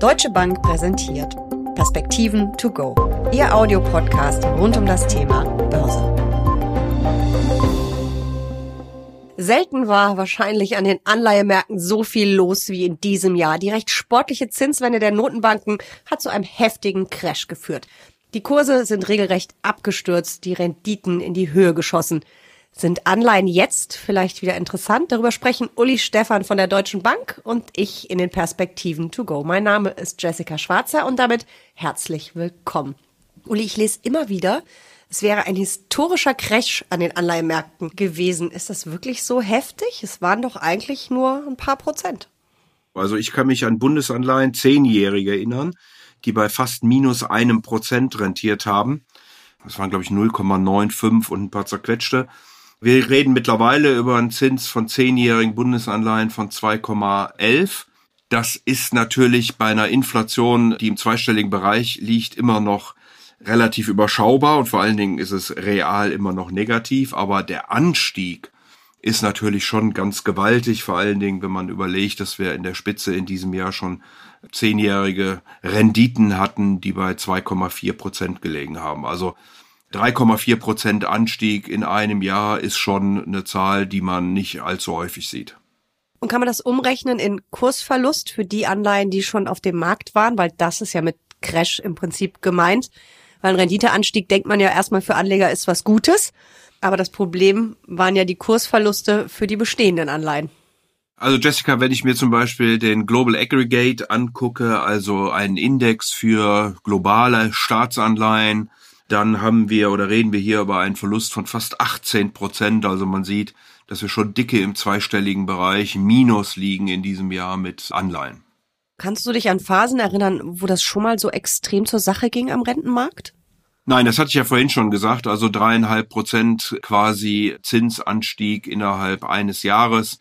Deutsche Bank präsentiert Perspektiven to go. Ihr Audiopodcast rund um das Thema Börse. Selten war wahrscheinlich an den Anleihemärkten so viel los wie in diesem Jahr. Die recht sportliche Zinswende der Notenbanken hat zu einem heftigen Crash geführt. Die Kurse sind regelrecht abgestürzt, die Renditen in die Höhe geschossen. Sind Anleihen jetzt vielleicht wieder interessant? Darüber sprechen Uli Stefan von der Deutschen Bank und ich in den Perspektiven to go. Mein Name ist Jessica Schwarzer und damit herzlich willkommen. Uli, ich lese immer wieder, es wäre ein historischer Crash an den Anleihenmärkten gewesen. Ist das wirklich so heftig? Es waren doch eigentlich nur ein paar Prozent. Also ich kann mich an Bundesanleihen zehnjährige erinnern, die bei fast minus einem Prozent rentiert haben. Das waren, glaube ich, 0,95 und ein paar zerquetschte. Wir reden mittlerweile über einen Zins von zehnjährigen Bundesanleihen von 2,11. Das ist natürlich bei einer Inflation, die im zweistelligen Bereich liegt, immer noch relativ überschaubar und vor allen Dingen ist es real immer noch negativ, aber der Anstieg ist natürlich schon ganz gewaltig, vor allen Dingen, wenn man überlegt, dass wir in der Spitze in diesem Jahr schon zehnjährige Renditen hatten, die bei 2,4 Prozent gelegen haben. Also 3,4 Prozent Anstieg in einem Jahr ist schon eine Zahl, die man nicht allzu häufig sieht. Und kann man das umrechnen in Kursverlust für die Anleihen, die schon auf dem Markt waren? Weil das ist ja mit Crash im Prinzip gemeint. Weil ein Renditeanstieg denkt man ja erstmal für Anleger ist was Gutes. Aber das Problem waren ja die Kursverluste für die bestehenden Anleihen. Also Jessica, wenn ich mir zum Beispiel den Global Aggregate angucke, also einen Index für globale Staatsanleihen, dann haben wir oder reden wir hier über einen Verlust von fast 18 Prozent. Also man sieht, dass wir schon dicke im zweistelligen Bereich Minus liegen in diesem Jahr mit Anleihen. Kannst du dich an Phasen erinnern, wo das schon mal so extrem zur Sache ging am Rentenmarkt? Nein, das hatte ich ja vorhin schon gesagt. Also dreieinhalb Prozent quasi Zinsanstieg innerhalb eines Jahres.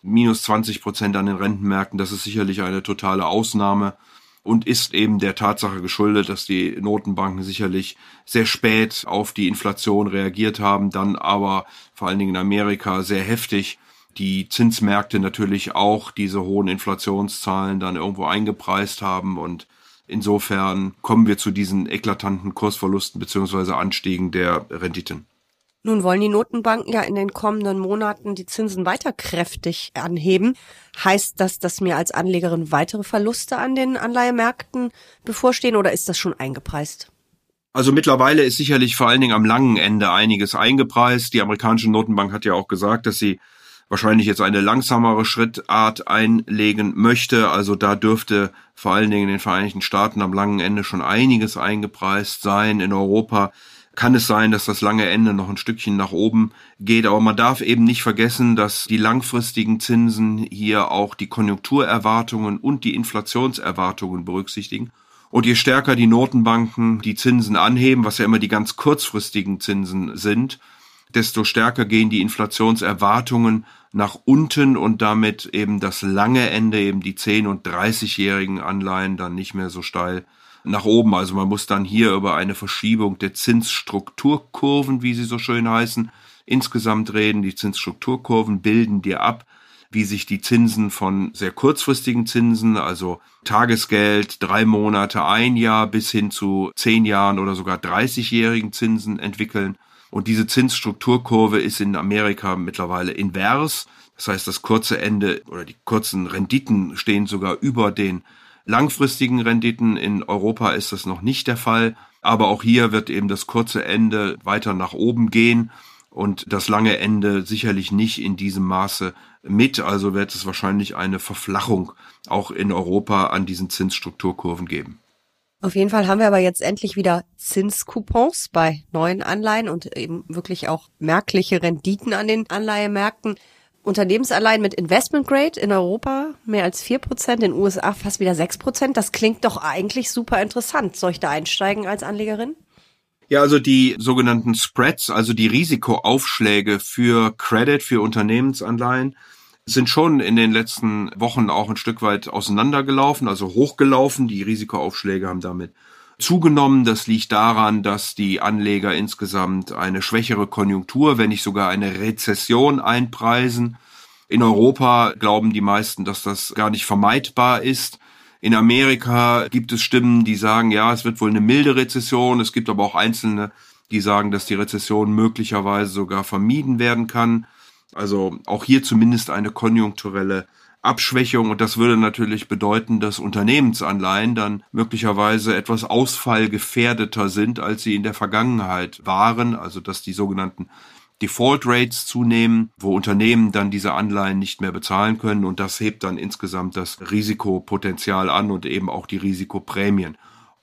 Minus 20 Prozent an den Rentenmärkten. Das ist sicherlich eine totale Ausnahme und ist eben der Tatsache geschuldet, dass die Notenbanken sicherlich sehr spät auf die Inflation reagiert haben, dann aber vor allen Dingen in Amerika sehr heftig die Zinsmärkte natürlich auch diese hohen Inflationszahlen dann irgendwo eingepreist haben und insofern kommen wir zu diesen eklatanten Kursverlusten beziehungsweise Anstiegen der Renditen. Nun wollen die Notenbanken ja in den kommenden Monaten die Zinsen weiter kräftig anheben. Heißt das, dass mir als Anlegerin weitere Verluste an den Anleihemärkten bevorstehen oder ist das schon eingepreist? Also mittlerweile ist sicherlich vor allen Dingen am langen Ende einiges eingepreist. Die amerikanische Notenbank hat ja auch gesagt, dass sie wahrscheinlich jetzt eine langsamere Schrittart einlegen möchte. Also da dürfte vor allen Dingen in den Vereinigten Staaten am langen Ende schon einiges eingepreist sein. In Europa kann es sein, dass das lange Ende noch ein Stückchen nach oben geht. Aber man darf eben nicht vergessen, dass die langfristigen Zinsen hier auch die Konjunkturerwartungen und die Inflationserwartungen berücksichtigen. Und je stärker die Notenbanken die Zinsen anheben, was ja immer die ganz kurzfristigen Zinsen sind, desto stärker gehen die Inflationserwartungen nach unten und damit eben das lange Ende, eben die 10- und 30-jährigen Anleihen dann nicht mehr so steil nach oben. Also man muss dann hier über eine Verschiebung der Zinsstrukturkurven, wie sie so schön heißen, insgesamt reden. Die Zinsstrukturkurven bilden dir ab, wie sich die Zinsen von sehr kurzfristigen Zinsen, also Tagesgeld, drei Monate, ein Jahr bis hin zu zehn Jahren oder sogar 30-jährigen Zinsen entwickeln. Und diese Zinsstrukturkurve ist in Amerika mittlerweile invers. Das heißt, das kurze Ende oder die kurzen Renditen stehen sogar über den langfristigen Renditen. In Europa ist das noch nicht der Fall. Aber auch hier wird eben das kurze Ende weiter nach oben gehen und das lange Ende sicherlich nicht in diesem Maße mit. Also wird es wahrscheinlich eine Verflachung auch in Europa an diesen Zinsstrukturkurven geben. Auf jeden Fall haben wir aber jetzt endlich wieder Zinscoupons bei neuen Anleihen und eben wirklich auch merkliche Renditen an den Anleihemärkten. Unternehmensanleihen mit Investment Grade in Europa mehr als vier Prozent, in den USA fast wieder sechs Prozent. Das klingt doch eigentlich super interessant. Soll ich da einsteigen als Anlegerin? Ja, also die sogenannten Spreads, also die Risikoaufschläge für Credit, für Unternehmensanleihen, sind schon in den letzten Wochen auch ein Stück weit auseinandergelaufen, also hochgelaufen. Die Risikoaufschläge haben damit zugenommen. Das liegt daran, dass die Anleger insgesamt eine schwächere Konjunktur, wenn nicht sogar eine Rezession einpreisen. In Europa glauben die meisten, dass das gar nicht vermeidbar ist. In Amerika gibt es Stimmen, die sagen, ja, es wird wohl eine milde Rezession. Es gibt aber auch einzelne, die sagen, dass die Rezession möglicherweise sogar vermieden werden kann. Also auch hier zumindest eine konjunkturelle Abschwächung und das würde natürlich bedeuten, dass Unternehmensanleihen dann möglicherweise etwas ausfallgefährdeter sind, als sie in der Vergangenheit waren, also dass die sogenannten Default Rates zunehmen, wo Unternehmen dann diese Anleihen nicht mehr bezahlen können und das hebt dann insgesamt das Risikopotenzial an und eben auch die Risikoprämien.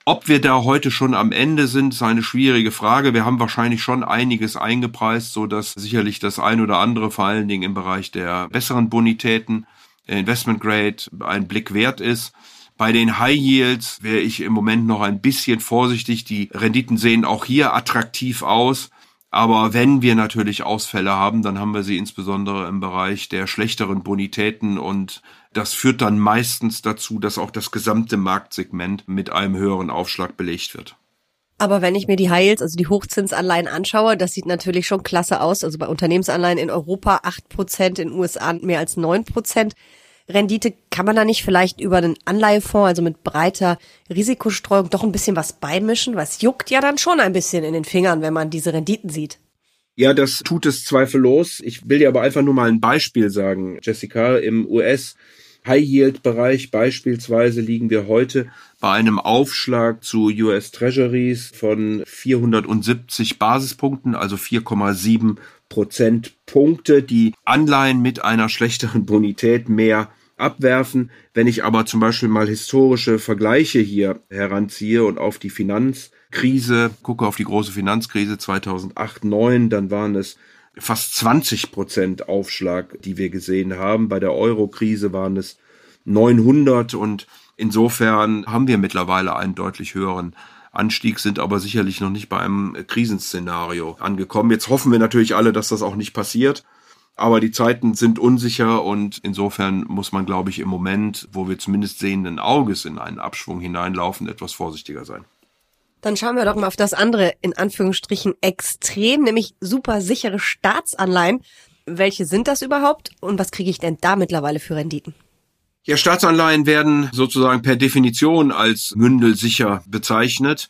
Ob wir da heute schon am Ende sind, ist eine schwierige Frage. Wir haben wahrscheinlich schon einiges eingepreist, so dass sicherlich das ein oder andere vor allen Dingen im Bereich der besseren Bonitäten Investment Grade ein Blick wert ist. Bei den High Yields wäre ich im Moment noch ein bisschen vorsichtig. Die Renditen sehen auch hier attraktiv aus. Aber wenn wir natürlich Ausfälle haben, dann haben wir sie insbesondere im Bereich der schlechteren Bonitäten und das führt dann meistens dazu, dass auch das gesamte Marktsegment mit einem höheren Aufschlag belegt wird. Aber wenn ich mir die High also die Hochzinsanleihen anschaue, das sieht natürlich schon klasse aus. Also bei Unternehmensanleihen in Europa acht Prozent, in den USA mehr als neun Prozent. Rendite, kann man da nicht vielleicht über einen Anleihefonds, also mit breiter Risikostreuung, doch ein bisschen was beimischen? Was juckt ja dann schon ein bisschen in den Fingern, wenn man diese Renditen sieht. Ja, das tut es zweifellos. Ich will dir aber einfach nur mal ein Beispiel sagen, Jessica. Im US High-Yield-Bereich beispielsweise liegen wir heute bei einem Aufschlag zu US Treasuries von 470 Basispunkten, also 4,7 Prozentpunkte. Die Anleihen mit einer schlechteren Bonität mehr abwerfen. Wenn ich aber zum Beispiel mal historische Vergleiche hier heranziehe und auf die Finanzkrise, gucke auf die große Finanzkrise 2008, 2009, dann waren es fast 20 Prozent Aufschlag, die wir gesehen haben. Bei der Euro-Krise waren es 900 und insofern haben wir mittlerweile einen deutlich höheren Anstieg, sind aber sicherlich noch nicht bei einem Krisenszenario angekommen. Jetzt hoffen wir natürlich alle, dass das auch nicht passiert. Aber die Zeiten sind unsicher und insofern muss man, glaube ich, im Moment, wo wir zumindest sehenden Auges in einen Abschwung hineinlaufen, etwas vorsichtiger sein. Dann schauen wir doch mal auf das andere, in Anführungsstrichen, extrem, nämlich super sichere Staatsanleihen. Welche sind das überhaupt und was kriege ich denn da mittlerweile für Renditen? Ja, Staatsanleihen werden sozusagen per Definition als mündelsicher bezeichnet.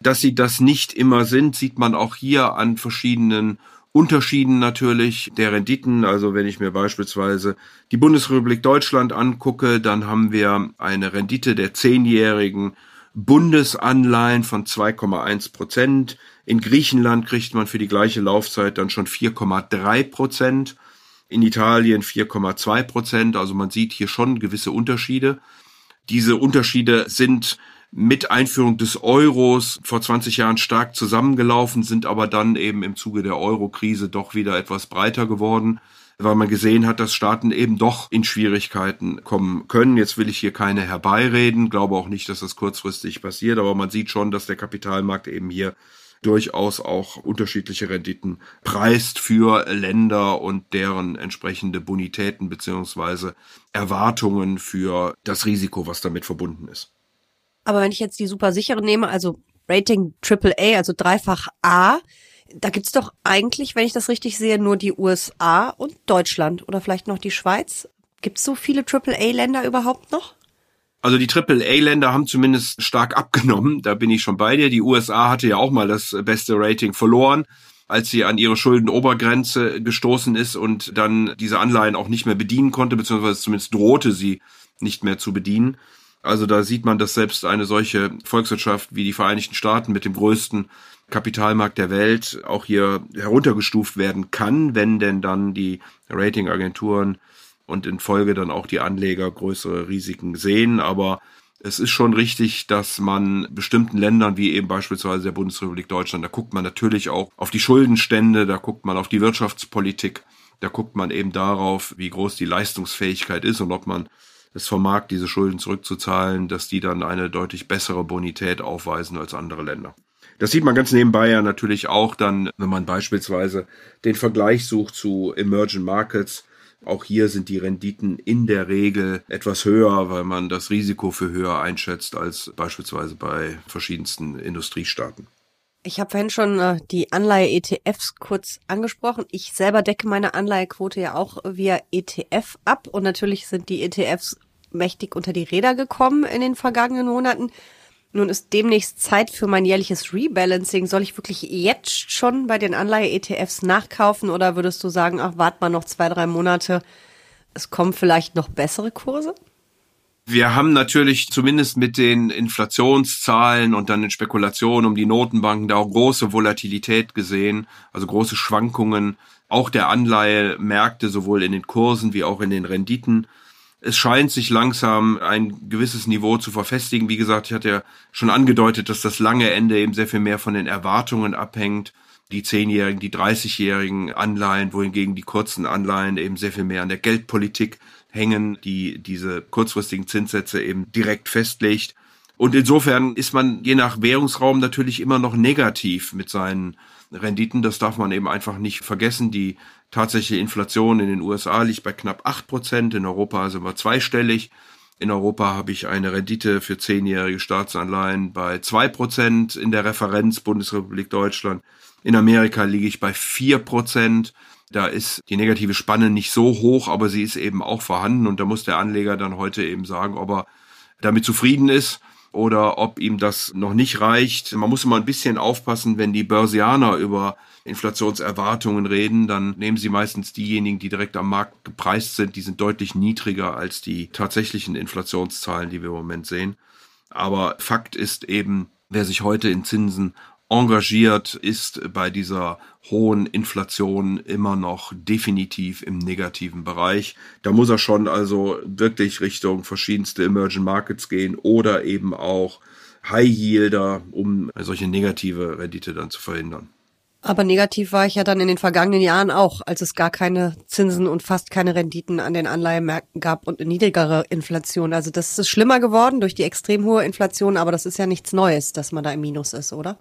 Dass sie das nicht immer sind, sieht man auch hier an verschiedenen Unterschieden natürlich der Renditen. Also wenn ich mir beispielsweise die Bundesrepublik Deutschland angucke, dann haben wir eine Rendite der zehnjährigen Bundesanleihen von 2,1 Prozent. In Griechenland kriegt man für die gleiche Laufzeit dann schon 4,3 Prozent. In Italien 4,2 Prozent. Also man sieht hier schon gewisse Unterschiede. Diese Unterschiede sind mit Einführung des Euros vor 20 Jahren stark zusammengelaufen, sind aber dann eben im Zuge der Euro-Krise doch wieder etwas breiter geworden, weil man gesehen hat, dass Staaten eben doch in Schwierigkeiten kommen können. Jetzt will ich hier keine herbeireden, glaube auch nicht, dass das kurzfristig passiert, aber man sieht schon, dass der Kapitalmarkt eben hier durchaus auch unterschiedliche Renditen preist für Länder und deren entsprechende Bonitäten beziehungsweise Erwartungen für das Risiko, was damit verbunden ist. Aber wenn ich jetzt die super sichere nehme, also Rating AAA, also dreifach A, da gibt's doch eigentlich, wenn ich das richtig sehe, nur die USA und Deutschland oder vielleicht noch die Schweiz. Gibt's so viele AAA-Länder überhaupt noch? Also die AAA-Länder haben zumindest stark abgenommen, da bin ich schon bei dir. Die USA hatte ja auch mal das beste Rating verloren, als sie an ihre Schuldenobergrenze gestoßen ist und dann diese Anleihen auch nicht mehr bedienen konnte, beziehungsweise zumindest drohte sie nicht mehr zu bedienen. Also da sieht man, dass selbst eine solche Volkswirtschaft wie die Vereinigten Staaten mit dem größten Kapitalmarkt der Welt auch hier heruntergestuft werden kann, wenn denn dann die Ratingagenturen und in Folge dann auch die Anleger größere Risiken sehen. Aber es ist schon richtig, dass man bestimmten Ländern wie eben beispielsweise der Bundesrepublik Deutschland, da guckt man natürlich auch auf die Schuldenstände, da guckt man auf die Wirtschaftspolitik, da guckt man eben darauf, wie groß die Leistungsfähigkeit ist und ob man es vermag, diese Schulden zurückzuzahlen, dass die dann eine deutlich bessere Bonität aufweisen als andere Länder. Das sieht man ganz nebenbei ja natürlich auch dann, wenn man beispielsweise den Vergleich sucht zu Emerging Markets. Auch hier sind die Renditen in der Regel etwas höher, weil man das Risiko für höher einschätzt als beispielsweise bei verschiedensten Industriestaaten. Ich habe vorhin schon äh, die Anleihe-ETFs kurz angesprochen. Ich selber decke meine Anleihequote ja auch via ETF ab und natürlich sind die ETFs mächtig unter die Räder gekommen in den vergangenen Monaten. Nun ist demnächst Zeit für mein jährliches Rebalancing. Soll ich wirklich jetzt schon bei den Anleihe-ETFs nachkaufen oder würdest du sagen, ach, wart mal noch zwei, drei Monate, es kommen vielleicht noch bessere Kurse? Wir haben natürlich zumindest mit den Inflationszahlen und dann den Spekulationen um die Notenbanken da auch große Volatilität gesehen, also große Schwankungen auch der Anleihemärkte sowohl in den Kursen wie auch in den Renditen. Es scheint sich langsam ein gewisses Niveau zu verfestigen. Wie gesagt, ich hatte ja schon angedeutet, dass das lange Ende eben sehr viel mehr von den Erwartungen abhängt. Die zehnjährigen, die 30-jährigen Anleihen, wohingegen die kurzen Anleihen eben sehr viel mehr an der Geldpolitik hängen, die diese kurzfristigen Zinssätze eben direkt festlegt. Und insofern ist man je nach Währungsraum natürlich immer noch negativ mit seinen Renditen. Das darf man eben einfach nicht vergessen. Die tatsächliche Inflation in den USA liegt bei knapp acht Prozent. In Europa sind wir zweistellig. In Europa habe ich eine Rendite für zehnjährige Staatsanleihen bei zwei Prozent in der Referenz Bundesrepublik Deutschland. In Amerika liege ich bei vier Prozent. Da ist die negative Spanne nicht so hoch, aber sie ist eben auch vorhanden und da muss der Anleger dann heute eben sagen, ob er damit zufrieden ist oder ob ihm das noch nicht reicht. Man muss immer ein bisschen aufpassen, wenn die Börsianer über Inflationserwartungen reden, dann nehmen sie meistens diejenigen, die direkt am Markt gepreist sind, die sind deutlich niedriger als die tatsächlichen Inflationszahlen, die wir im Moment sehen. Aber Fakt ist eben, wer sich heute in Zinsen engagiert, ist bei dieser hohen Inflation immer noch definitiv im negativen Bereich. Da muss er schon also wirklich Richtung verschiedenste Emerging Markets gehen oder eben auch High Yielder, um solche negative Rendite dann zu verhindern. Aber negativ war ich ja dann in den vergangenen Jahren auch, als es gar keine Zinsen und fast keine Renditen an den Anleihemärkten gab und eine niedrigere Inflation. Also das ist schlimmer geworden durch die extrem hohe Inflation, aber das ist ja nichts Neues, dass man da im Minus ist, oder?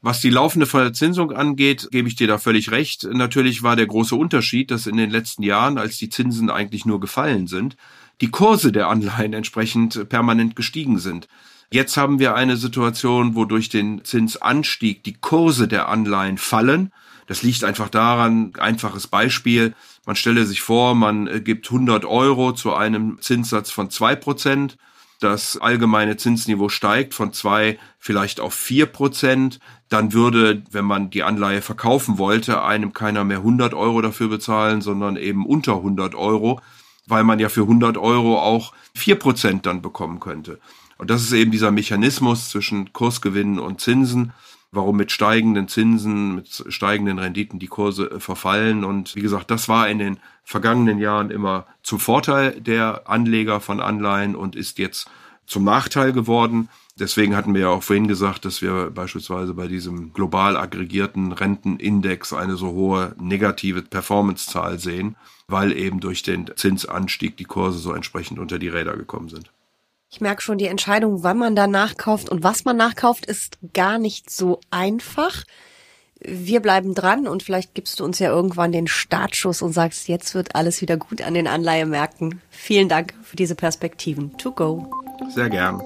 Was die laufende Verzinsung angeht, gebe ich dir da völlig recht. Natürlich war der große Unterschied, dass in den letzten Jahren, als die Zinsen eigentlich nur gefallen sind, die Kurse der Anleihen entsprechend permanent gestiegen sind. Jetzt haben wir eine Situation, wo durch den Zinsanstieg die Kurse der Anleihen fallen. Das liegt einfach daran, einfaches Beispiel. Man stelle sich vor, man gibt 100 Euro zu einem Zinssatz von zwei Prozent das allgemeine Zinsniveau steigt von zwei vielleicht auf vier Prozent, dann würde, wenn man die Anleihe verkaufen wollte, einem keiner mehr 100 Euro dafür bezahlen, sondern eben unter 100 Euro, weil man ja für 100 Euro auch vier Prozent dann bekommen könnte. Und das ist eben dieser Mechanismus zwischen Kursgewinnen und Zinsen warum mit steigenden Zinsen, mit steigenden Renditen die Kurse äh, verfallen. Und wie gesagt, das war in den vergangenen Jahren immer zum Vorteil der Anleger von Anleihen und ist jetzt zum Nachteil geworden. Deswegen hatten wir ja auch vorhin gesagt, dass wir beispielsweise bei diesem global aggregierten Rentenindex eine so hohe negative Performancezahl sehen, weil eben durch den Zinsanstieg die Kurse so entsprechend unter die Räder gekommen sind. Ich merke schon, die Entscheidung, wann man da nachkauft und was man nachkauft, ist gar nicht so einfach. Wir bleiben dran und vielleicht gibst du uns ja irgendwann den Startschuss und sagst, jetzt wird alles wieder gut an den Anleihemärkten. Vielen Dank für diese Perspektiven. To go. Sehr gern.